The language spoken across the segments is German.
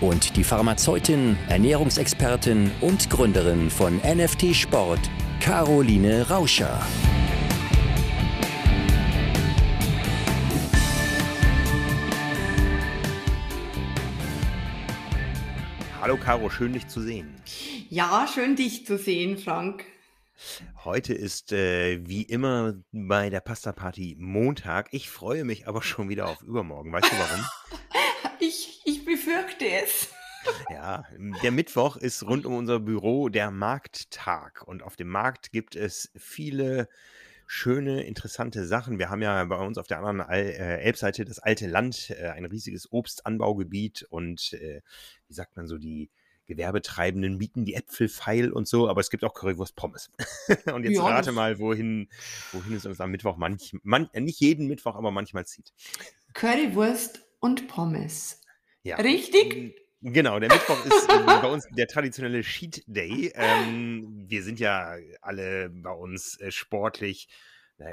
und die Pharmazeutin, Ernährungsexpertin und Gründerin von NFT Sport, Caroline Rauscher. Hallo Caro, schön dich zu sehen. Ja, schön dich zu sehen, Frank. Heute ist äh, wie immer bei der Pasta Party Montag. Ich freue mich aber schon wieder auf übermorgen. Weißt du warum? ich, ich befürchte es. Ja, der Mittwoch ist rund um unser Büro der Markttag. Und auf dem Markt gibt es viele schöne, interessante Sachen. Wir haben ja bei uns auf der anderen äh, Elbseite das alte Land, äh, ein riesiges Obstanbaugebiet und äh, wie sagt man so, die Gewerbetreibenden mieten die Äpfel feil und so, aber es gibt auch Currywurst Pommes. und jetzt ja, rate mal, wohin, wohin es uns am Mittwoch manch, man, nicht jeden Mittwoch, aber manchmal zieht. Currywurst und Pommes. Ja. Richtig? Genau, der Mittwoch ist äh, bei uns der traditionelle Cheat Day. Ähm, wir sind ja alle bei uns äh, sportlich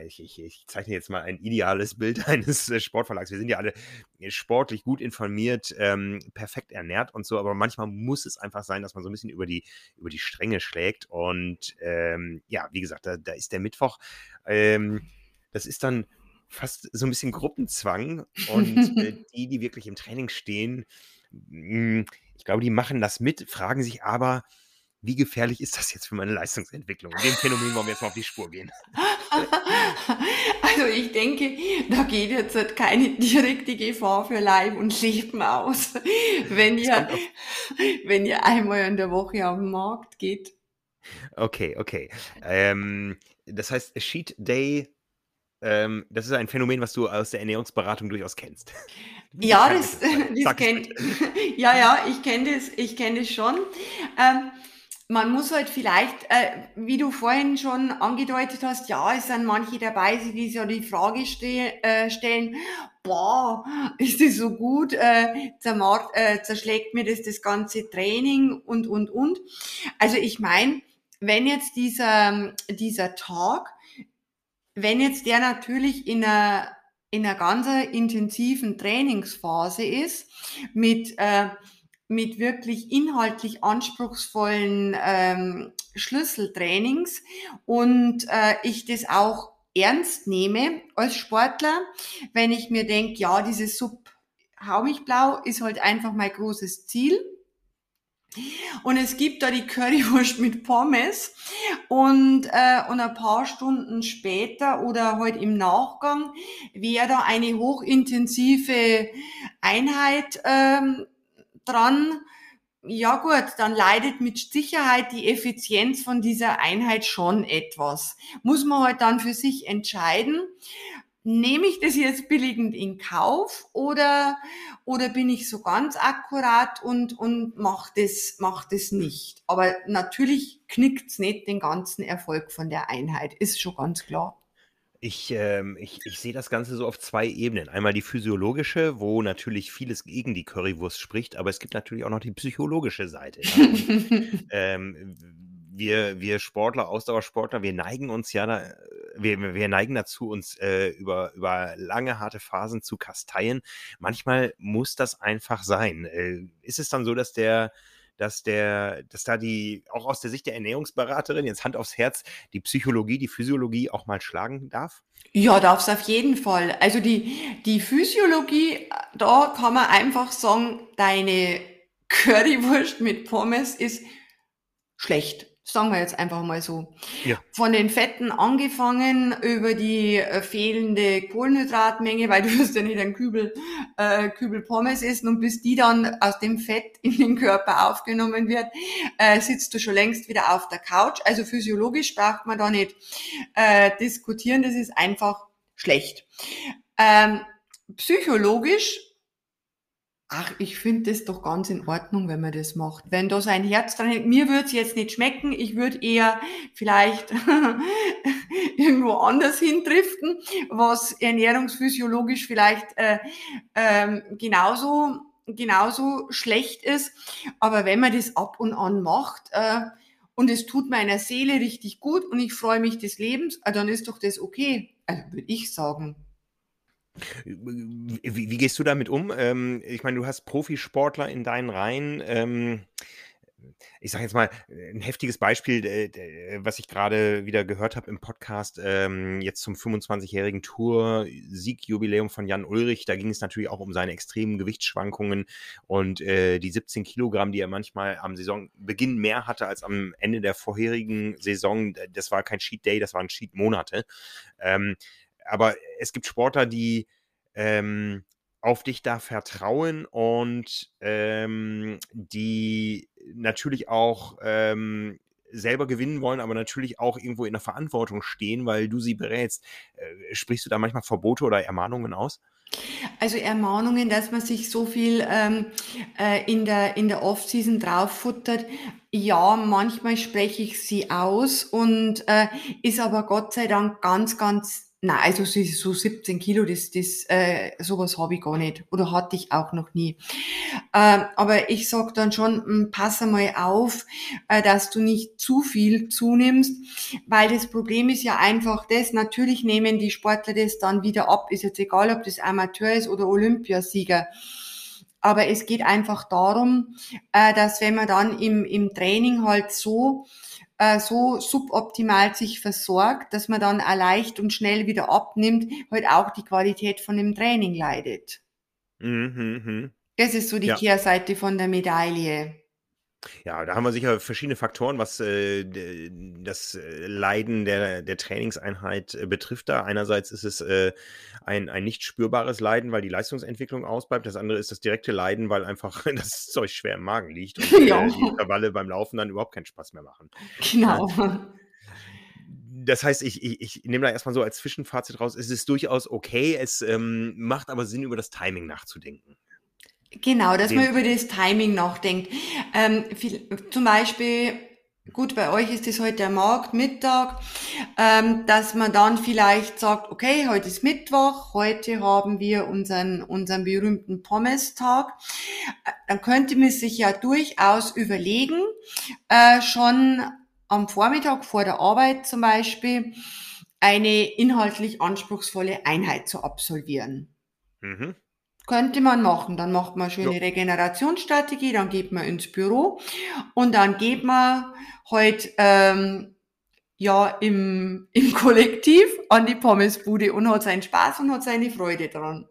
ich, ich, ich, zeichne jetzt mal ein ideales Bild eines äh, Sportverlags. Wir sind ja alle äh, sportlich gut informiert, ähm, perfekt ernährt und so, aber manchmal muss es einfach sein, dass man so ein bisschen über die, über die Stränge schlägt. Und ähm, ja, wie gesagt, da, da ist der Mittwoch. Ähm, das ist dann fast so ein bisschen Gruppenzwang. Und äh, die, die wirklich im Training stehen, mh, hm, ich glaube, die machen das mit, fragen sich aber, wie gefährlich ist das jetzt für meine Leistungsentwicklung? Dem Phänomen wollen wir jetzt mal auf die Spur gehen. Also ich denke, da geht jetzt halt keine direkte Gefahr für Leib und Leben aus, wenn ihr, wenn ihr einmal in der Woche auf den Markt geht. Okay, okay. Ähm, das heißt, Sheet Day ähm, das ist ein Phänomen, was du aus der Ernährungsberatung durchaus kennst. Ja, das, das kennt, ja, ja, ich kenne das, ich kenne das schon. Ähm, man muss halt vielleicht, äh, wie du vorhin schon angedeutet hast, ja, es sind manche dabei, die sich ja die Frage ste äh, stellen, boah, ist das so gut, äh, äh, zerschlägt mir das das ganze Training und, und, und. Also ich meine, wenn jetzt dieser, dieser Tag, wenn jetzt der natürlich in einer, in einer ganz intensiven Trainingsphase ist, mit äh, mit wirklich inhaltlich anspruchsvollen ähm, Schlüsseltrainings und äh, ich das auch ernst nehme als Sportler, wenn ich mir denke, ja, dieses Sub hau mich blau ist halt einfach mein großes Ziel. Und es gibt da die Currywurst mit Pommes. Und, äh, und ein paar Stunden später oder halt im Nachgang wäre da eine hochintensive Einheit ähm, dran, ja gut, dann leidet mit Sicherheit die Effizienz von dieser Einheit schon etwas. Muss man halt dann für sich entscheiden, nehme ich das jetzt billigend in Kauf oder, oder bin ich so ganz akkurat und, und mach das, mach das nicht. Aber natürlich knickt's nicht den ganzen Erfolg von der Einheit, ist schon ganz klar. Ich, ähm, ich, ich sehe das Ganze so auf zwei Ebenen. Einmal die physiologische, wo natürlich vieles gegen die Currywurst spricht, aber es gibt natürlich auch noch die psychologische Seite. Ja? Und, ähm, wir, wir Sportler, Ausdauersportler, wir neigen uns ja, da, wir, wir neigen dazu, uns äh, über, über lange, harte Phasen zu kasteien. Manchmal muss das einfach sein. Äh, ist es dann so, dass der dass der, dass da die, auch aus der Sicht der Ernährungsberaterin, jetzt Hand aufs Herz, die Psychologie, die Physiologie auch mal schlagen darf? Ja, darf es auf jeden Fall. Also die, die Physiologie, da kann man einfach sagen, deine Currywurst mit Pommes ist schlecht. Sagen wir jetzt einfach mal so. Ja. Von den Fetten angefangen über die äh, fehlende Kohlenhydratmenge, weil du wirst ja nicht ein Kübel, äh, Kübel Pommes essen und bis die dann aus dem Fett in den Körper aufgenommen wird, äh, sitzt du schon längst wieder auf der Couch. Also physiologisch braucht man da nicht äh, diskutieren, das ist einfach schlecht. Ähm, psychologisch Ach, ich finde das doch ganz in Ordnung, wenn man das macht. Wenn da sein Herz dran hängt, mir würde es jetzt nicht schmecken, ich würde eher vielleicht irgendwo anders hindriften, was ernährungsphysiologisch vielleicht äh, ähm, genauso genauso schlecht ist. Aber wenn man das ab und an macht äh, und es tut meiner Seele richtig gut und ich freue mich des Lebens, äh, dann ist doch das okay. Also würde ich sagen. Wie, wie, gehst du damit um? Ähm, ich meine, du hast Profisportler in deinen Reihen. Ähm, ich sage jetzt mal, ein heftiges Beispiel, äh, was ich gerade wieder gehört habe im Podcast, ähm, jetzt zum 25-jährigen Tour-Siegjubiläum von Jan Ulrich. Da ging es natürlich auch um seine extremen Gewichtsschwankungen und äh, die 17 Kilogramm, die er manchmal am Saisonbeginn mehr hatte als am Ende der vorherigen Saison. Das war kein Cheat Day, das waren Cheat Monate. Ähm, aber es gibt Sportler, die ähm, auf dich da vertrauen und ähm, die natürlich auch ähm, selber gewinnen wollen, aber natürlich auch irgendwo in der Verantwortung stehen, weil du sie berätst. Äh, sprichst du da manchmal Verbote oder Ermahnungen aus? Also Ermahnungen, dass man sich so viel ähm, äh, in der, in der Off-Season drauffuttert. Ja, manchmal spreche ich sie aus und äh, ist aber Gott sei Dank ganz, ganz Nein, also so 17 Kilo, das, das, äh, sowas habe ich gar nicht oder hatte ich auch noch nie. Ähm, aber ich sag dann schon, hm, pass einmal auf, äh, dass du nicht zu viel zunimmst, weil das Problem ist ja einfach das, natürlich nehmen die Sportler das dann wieder ab, ist jetzt egal, ob das Amateur ist oder Olympiasieger. Aber es geht einfach darum, äh, dass wenn man dann im, im Training halt so äh, so suboptimal sich versorgt, dass man dann auch leicht und schnell wieder abnimmt, halt auch die Qualität von dem Training leidet. Mhm, mh. Das ist so die ja. Kehrseite von der Medaille. Ja, da haben wir sicher verschiedene Faktoren, was äh, das äh, Leiden der, der Trainingseinheit äh, betrifft. Da einerseits ist es äh, ein, ein nicht spürbares Leiden, weil die Leistungsentwicklung ausbleibt. Das andere ist das direkte Leiden, weil einfach das Zeug schwer im Magen liegt und äh, ja. die Intervalle beim Laufen dann überhaupt keinen Spaß mehr machen. Genau. das heißt, ich, ich, ich nehme da erstmal so als Zwischenfazit raus, es ist durchaus okay, es ähm, macht aber Sinn, über das Timing nachzudenken. Genau, dass man über das Timing nachdenkt. Ähm, viel, zum Beispiel, gut, bei euch ist es heute der Markt, Mittag, ähm, dass man dann vielleicht sagt, okay, heute ist Mittwoch, heute haben wir unseren, unseren berühmten Pommes-Tag. Dann könnte man sich ja durchaus überlegen, äh, schon am Vormittag vor der Arbeit zum Beispiel, eine inhaltlich anspruchsvolle Einheit zu absolvieren. Mhm. Könnte man machen. Dann macht man schöne ja. Regenerationsstrategie, dann geht man ins Büro und dann geht man heute halt, ähm, ja im, im Kollektiv an die Pommesbude und hat seinen Spaß und hat seine Freude dran.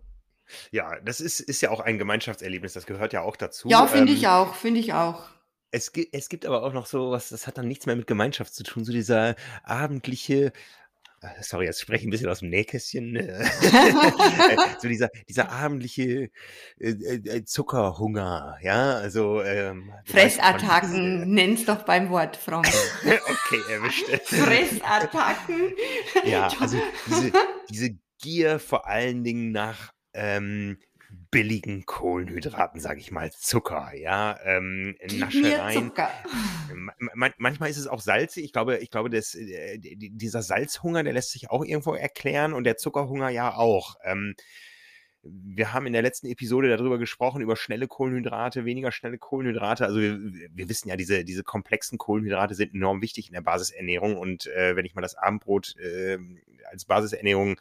Ja, das ist, ist ja auch ein Gemeinschaftserlebnis, das gehört ja auch dazu. Ja, finde ähm, ich auch, finde ich auch. Es gibt, es gibt aber auch noch so was, das hat dann nichts mehr mit Gemeinschaft zu tun, so dieser abendliche sorry, jetzt spreche ich ein bisschen aus dem Nähkästchen, äh, so dieser, dieser abendliche äh, äh, Zuckerhunger, ja, also ähm, Fressattacken, nenn's doch beim Wort, Frank. okay, erwischt. Fressattacken. ja, also diese, diese Gier vor allen Dingen nach ähm, billigen Kohlenhydraten, sage ich mal, Zucker, ja, ähm, Naschereien. Zucker. Man, manchmal ist es auch salzig. Ich glaube, ich glaube, dass, äh, dieser Salzhunger, der lässt sich auch irgendwo erklären und der Zuckerhunger ja auch. Ähm, wir haben in der letzten Episode darüber gesprochen, über schnelle Kohlenhydrate, weniger schnelle Kohlenhydrate. Also wir, wir wissen ja, diese, diese komplexen Kohlenhydrate sind enorm wichtig in der Basisernährung. Und äh, wenn ich mal das Abendbrot äh, als Basisernährung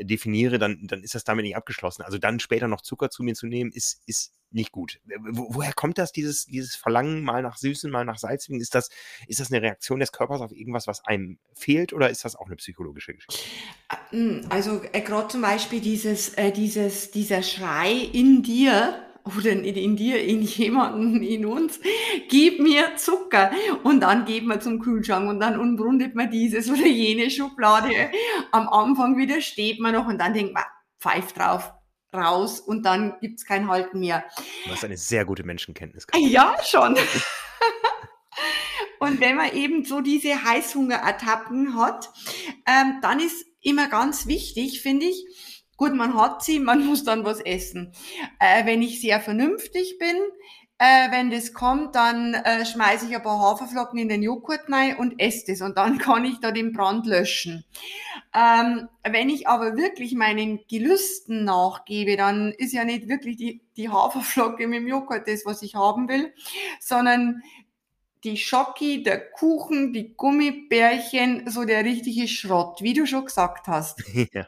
definiere, dann, dann ist das damit nicht abgeschlossen. Also dann später noch Zucker zu mir zu nehmen, ist, ist nicht gut. Wo, woher kommt das, dieses, dieses Verlangen mal nach Süßen, mal nach Salzigen? Ist das, ist das eine Reaktion des Körpers auf irgendwas, was einem fehlt oder ist das auch eine psychologische Geschichte? Hm, also äh, gerade zum Beispiel dieses, äh, dieses, dieser Schrei in dir, oder in, in dir, in jemanden, in uns, gib mir Zucker. Und dann geht man zum Kühlschrank und dann umrundet man dieses oder jene Schublade. Am Anfang widersteht man noch und dann denkt man, pfeift drauf, raus und dann gibt's kein Halten mehr. Du hast eine sehr gute Menschenkenntnis. Ja, schon. und wenn man eben so diese Heißhungerattacken hat, ähm, dann ist immer ganz wichtig, finde ich, Gut, man hat sie, man muss dann was essen. Äh, wenn ich sehr vernünftig bin, äh, wenn das kommt, dann äh, schmeiße ich ein paar Haferflocken in den Joghurt rein und esse das und dann kann ich da den Brand löschen. Ähm, wenn ich aber wirklich meinen Gelüsten nachgebe, dann ist ja nicht wirklich die, die Haferflocke mit dem Joghurt das, was ich haben will, sondern die Schocki, der Kuchen, die Gummibärchen, so der richtige Schrott, wie du schon gesagt hast. Ja.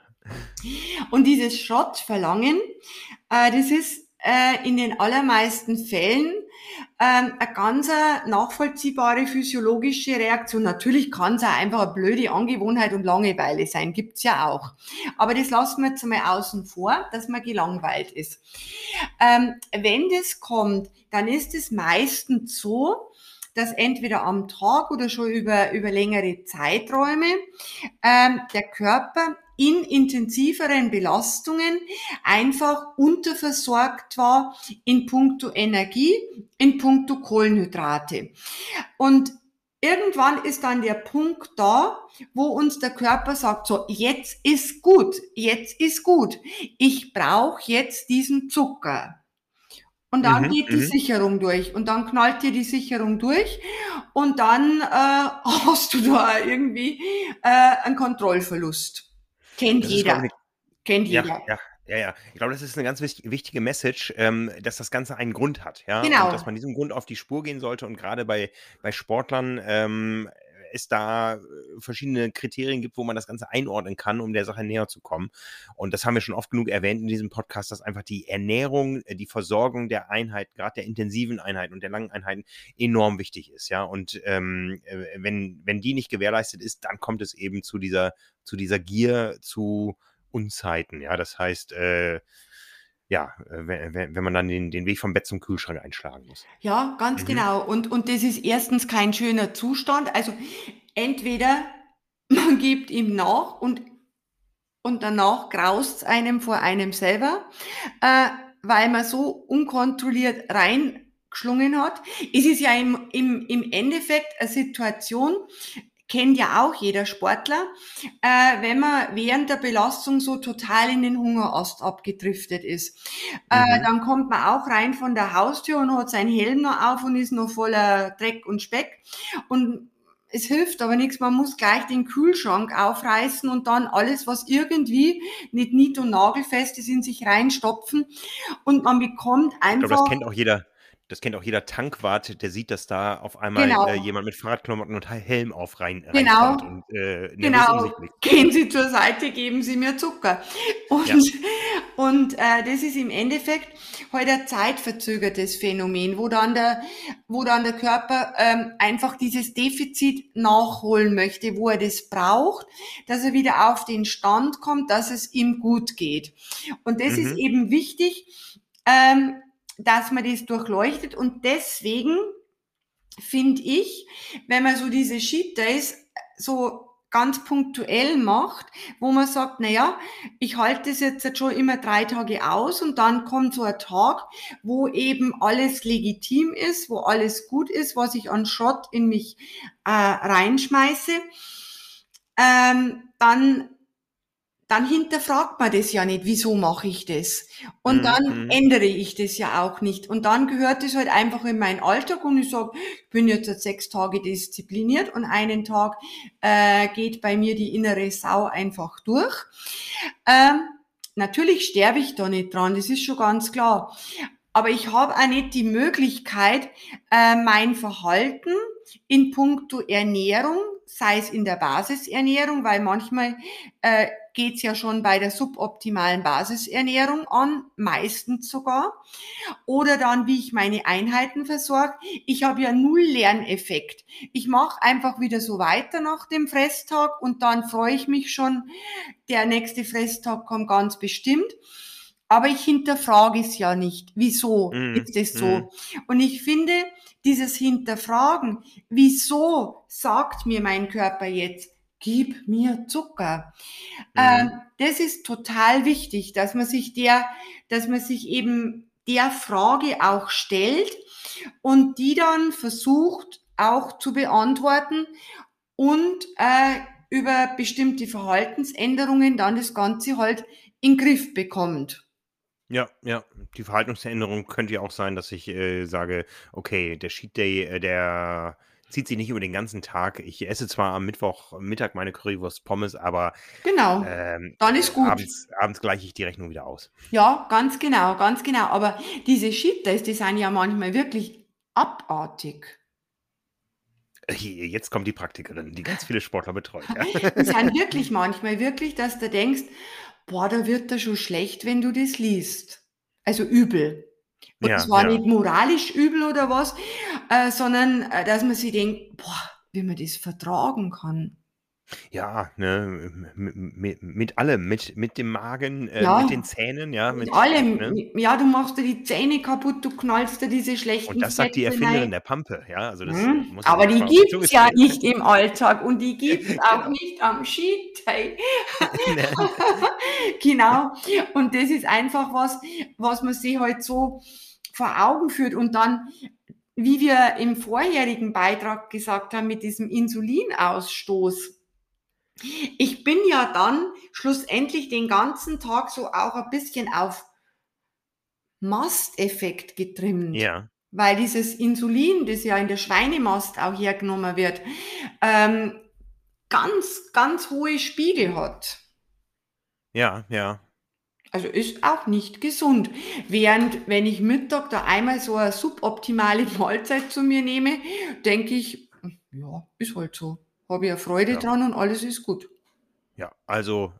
Und dieses Schrottverlangen, äh, das ist äh, in den allermeisten Fällen ähm, eine ganz nachvollziehbare physiologische Reaktion. Natürlich kann es auch einfach eine blöde Angewohnheit und Langeweile sein, gibt's ja auch. Aber das lassen wir jetzt mal außen vor, dass man gelangweilt ist. Ähm, wenn das kommt, dann ist es meistens so, dass entweder am Tag oder schon über, über längere Zeiträume ähm, der Körper in intensiveren Belastungen einfach unterversorgt war in puncto Energie, in puncto Kohlenhydrate. Und irgendwann ist dann der Punkt da, wo uns der Körper sagt, so, jetzt ist gut, jetzt ist gut. Ich brauche jetzt diesen Zucker. Und dann mhm, geht die mhm. Sicherung durch und dann knallt dir die Sicherung durch und dann äh, hast du da irgendwie äh, einen Kontrollverlust. Kennt das jeder. Ist, Kennt ja, jeder. Ja, ja, ja. Ich glaube, das ist eine ganz wichtige Message, ähm, dass das Ganze einen Grund hat. Ja? Genau. Und dass man diesem Grund auf die Spur gehen sollte. Und gerade bei, bei Sportlern ähm, es da äh, verschiedene Kriterien gibt, wo man das Ganze einordnen kann, um der Sache näher zu kommen. Und das haben wir schon oft genug erwähnt in diesem Podcast, dass einfach die Ernährung, äh, die Versorgung der Einheit, gerade der intensiven Einheiten und der langen Einheiten enorm wichtig ist. Ja, und ähm, äh, wenn, wenn die nicht gewährleistet ist, dann kommt es eben zu dieser, zu dieser Gier, zu Unzeiten. Ja, das heißt, äh, ja, wenn, wenn man dann den, den Weg vom Bett zum Kühlschrank einschlagen muss. Ja, ganz mhm. genau. Und, und das ist erstens kein schöner Zustand. Also entweder man gibt ihm nach und, und danach graust einem vor einem selber, äh, weil man so unkontrolliert reingeschlungen hat. Es ist ja im, im, im Endeffekt eine Situation, kennt ja auch jeder Sportler, äh, wenn man während der Belastung so total in den Hungerast abgedriftet ist. Äh, mhm. Dann kommt man auch rein von der Haustür und hat seinen Helm noch auf und ist noch voller Dreck und Speck. Und es hilft aber nichts, man muss gleich den Kühlschrank aufreißen und dann alles, was irgendwie nicht nied- und nagelfest ist, in sich reinstopfen. Und man bekommt einfach. Ich glaube, das kennt auch jeder das kennt auch jeder Tankwart, der sieht, dass da auf einmal genau. äh, jemand mit Fahrradklamotten und Helm auf rein genau. und äh, genau. Gehen Sie zur Seite, geben Sie mir Zucker. Und, ja. und äh, das ist im Endeffekt heute halt ein zeitverzögertes Phänomen, wo dann der, wo dann der Körper ähm, einfach dieses Defizit nachholen möchte, wo er das braucht, dass er wieder auf den Stand kommt, dass es ihm gut geht. Und das mhm. ist eben wichtig. Ähm, dass man das durchleuchtet. Und deswegen finde ich, wenn man so diese Sheet Days so ganz punktuell macht, wo man sagt, na ja, ich halte es jetzt schon immer drei Tage aus und dann kommt so ein Tag, wo eben alles legitim ist, wo alles gut ist, was ich an Schrott in mich äh, reinschmeiße, ähm, dann dann hinterfragt man das ja nicht, wieso mache ich das? Und mhm. dann ändere ich das ja auch nicht. Und dann gehört es halt einfach in meinen Alltag und ich sage, ich bin jetzt seit sechs Tage diszipliniert und einen Tag äh, geht bei mir die innere Sau einfach durch. Ähm, natürlich sterbe ich da nicht dran, das ist schon ganz klar. Aber ich habe auch nicht die Möglichkeit, äh, mein Verhalten in puncto Ernährung, sei es in der Basisernährung, weil manchmal äh, geht's ja schon bei der suboptimalen Basisernährung an, meistens sogar. Oder dann, wie ich meine Einheiten versorge. Ich habe ja null Lerneffekt. Ich mache einfach wieder so weiter nach dem Fresstag und dann freue ich mich schon, der nächste Fresstag kommt ganz bestimmt. Aber ich hinterfrage es ja nicht. Wieso mm, ist es so? Mm. Und ich finde, dieses Hinterfragen, wieso sagt mir mein Körper jetzt, gib mir Zucker. Mhm. Ähm, das ist total wichtig, dass man sich der, dass man sich eben der Frage auch stellt und die dann versucht auch zu beantworten und äh, über bestimmte Verhaltensänderungen dann das Ganze halt in den Griff bekommt. Ja, ja. Die Verhaltensveränderung könnte ja auch sein, dass ich äh, sage, okay, der Cheat Day, äh, der zieht sich nicht über den ganzen Tag. Ich esse zwar am Mittwochmittag meine Currywurst Pommes, aber genau, ähm, dann ist gut. Abends, abends gleiche ich die Rechnung wieder aus. Ja, ganz genau, ganz genau. Aber diese Days, die sind ja manchmal wirklich abartig. Jetzt kommt die Praktikerin, die ganz viele Sportler betreut. Ja. Die sind wirklich manchmal wirklich, dass du denkst, boah, da wird da schon schlecht, wenn du das liest. Also übel. Und ja, zwar ja. nicht moralisch übel oder was, äh, sondern äh, dass man sich denkt, boah, wie man das vertragen kann. Ja, ne, mit, mit allem, mit, mit dem Magen, äh, ja, mit den Zähnen, ja. Mit, mit allem, ne? ja, du machst dir die Zähne kaputt, du knallst dir diese schlechten Und das sagt die Erfinderin rein. der Pampe, ja. Also das hm, aber die gibt es ja nicht im Alltag und die gibt es auch nicht am Skitag. genau, und das ist einfach was, was man sich halt so vor Augen führt und dann wie wir im vorherigen Beitrag gesagt haben, mit diesem Insulinausstoß, ich bin ja dann schlussendlich den ganzen Tag so auch ein bisschen auf Masteffekt getrimmt. Ja. Weil dieses Insulin, das ja in der Schweinemast auch hergenommen wird, ähm, ganz, ganz hohe Spiegel hat. Ja, ja. Also ist auch nicht gesund. Während wenn ich Mittag da einmal so eine suboptimale Mahlzeit zu mir nehme, denke ich, ja, ist halt so habe ich ja Freude ja. dran und alles ist gut. Ja, also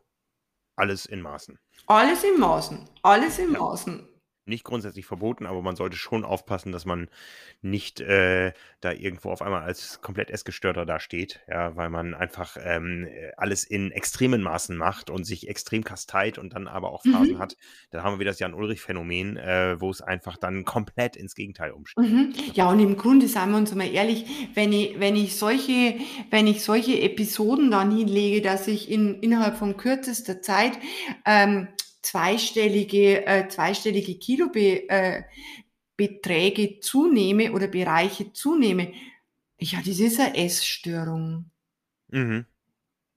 alles in Maßen. Alles in Maßen. Alles in ja. Maßen nicht grundsätzlich verboten, aber man sollte schon aufpassen, dass man nicht äh, da irgendwo auf einmal als komplett Essgestörter da steht, ja, weil man einfach ähm, alles in extremen Maßen macht und sich extrem kasteit und dann aber auch Phasen mhm. hat. Da haben wir wieder das Jan-Ulrich-Phänomen, äh, wo es einfach dann komplett ins Gegenteil umsteht. Mhm. Ja, und im Grunde, sagen wir uns mal ehrlich, wenn ich, wenn ich solche, wenn ich solche Episoden dann hinlege, dass ich in, innerhalb von kürzester Zeit ähm, zweistellige, äh, zweistellige Kilobeträge äh, zunehme oder Bereiche zunehme, ja, das ist eine Essstörung. Mhm.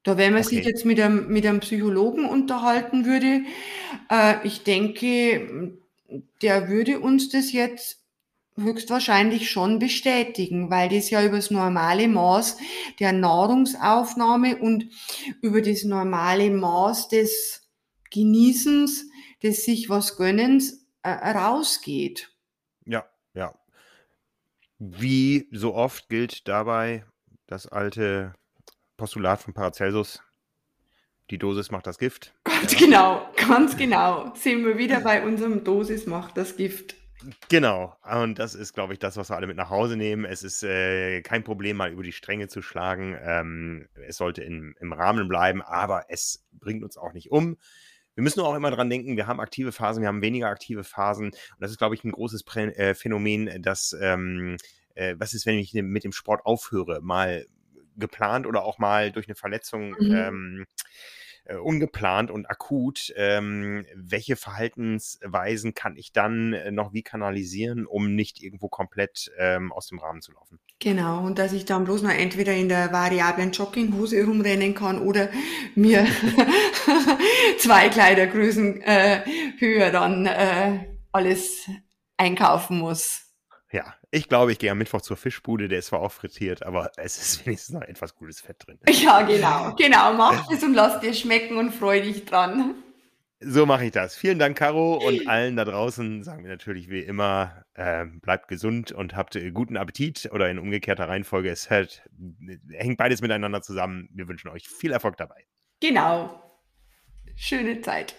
Da, wenn man okay. sich jetzt mit einem, mit einem Psychologen unterhalten würde, äh, ich denke, der würde uns das jetzt höchstwahrscheinlich schon bestätigen, weil das ja über das normale Maß der Nahrungsaufnahme und über das normale Maß des Genießens, des sich was Gönnens äh, rausgeht. Ja, ja. Wie so oft gilt dabei das alte Postulat von Paracelsus, die Dosis macht das Gift. Ganz ja. genau, ganz genau. Sind wir wieder bei unserem Dosis macht das Gift. Genau, und das ist, glaube ich, das, was wir alle mit nach Hause nehmen. Es ist äh, kein Problem, mal über die Stränge zu schlagen. Ähm, es sollte in, im Rahmen bleiben, aber es bringt uns auch nicht um. Wir müssen auch immer dran denken, wir haben aktive Phasen, wir haben weniger aktive Phasen. Und das ist, glaube ich, ein großes äh, Phänomen, dass, ähm, äh, was ist, wenn ich mit dem Sport aufhöre, mal geplant oder auch mal durch eine Verletzung mhm. ähm, äh, ungeplant und akut, ähm, welche Verhaltensweisen kann ich dann äh, noch wie kanalisieren, um nicht irgendwo komplett ähm, aus dem Rahmen zu laufen? Genau, und dass ich dann bloß noch entweder in der variablen Jogginghose rumrennen kann oder mir zwei Kleidergrößen äh, höher dann äh, alles einkaufen muss. Ja, ich glaube, ich gehe am Mittwoch zur Fischbude, der ist zwar auch frittiert, aber es ist wenigstens noch etwas gutes Fett drin. Ja, genau, genau. Mach es und lass dir schmecken und freu dich dran. So mache ich das. Vielen Dank, Caro. Und allen da draußen sagen wir natürlich wie immer, äh, bleibt gesund und habt äh, guten Appetit oder in umgekehrter Reihenfolge. Es hört, hängt beides miteinander zusammen. Wir wünschen euch viel Erfolg dabei. Genau. Schöne Zeit.